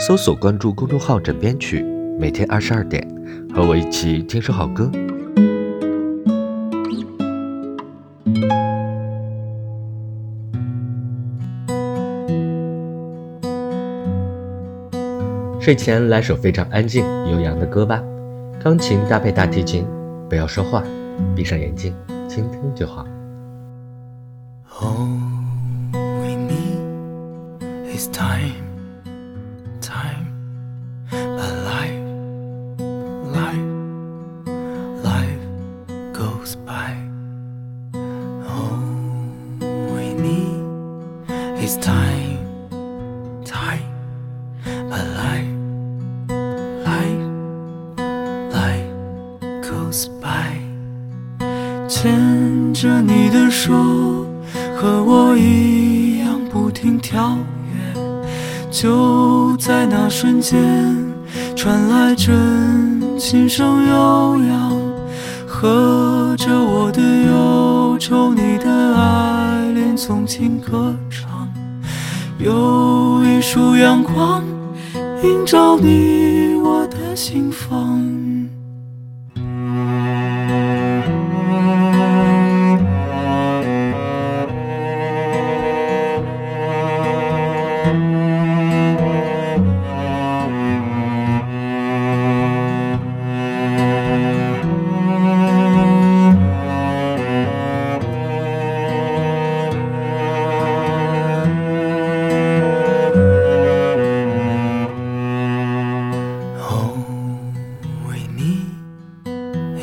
搜索关注公众号“枕边曲”，每天二十二点，和我一起听首好歌。睡前来首非常安静悠扬的歌吧，钢琴搭配大提琴，不要说话，闭上眼睛倾听就好。牵着你的手，和我一样不停跳跃。 就在那瞬间，传来阵琴声悠扬，和着我的忧愁，你的爱恋从轻歌唱。有一束阳光映照你我的心房。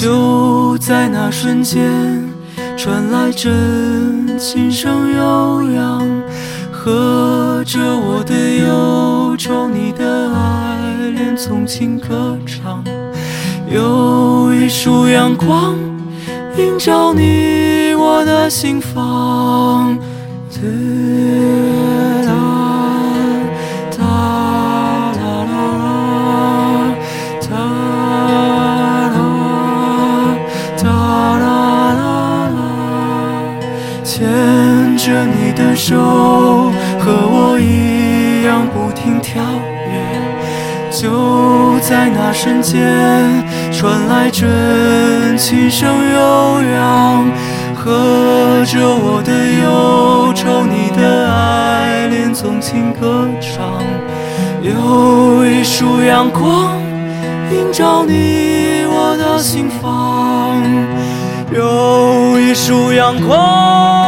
就在那瞬间，传来阵琴声悠扬，和着我的忧愁，你的爱。恋从轻歌唱，有一束阳光映照你我的心房。的手，和我一样不停跳跃。就在那瞬间，传来阵琴声悠扬，和着我的忧愁，你的爱恋纵情歌唱。有一束阳光映照你我的心房，有一束阳光。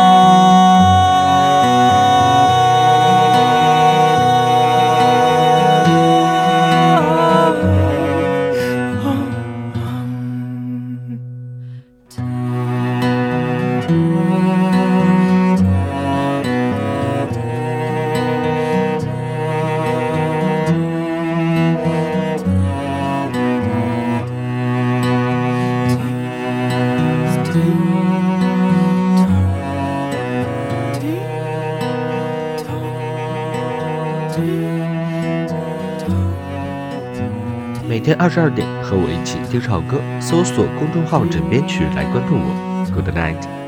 每天二十二点，和我一起听首歌，搜索公众号“枕边曲”来关注我。Good night。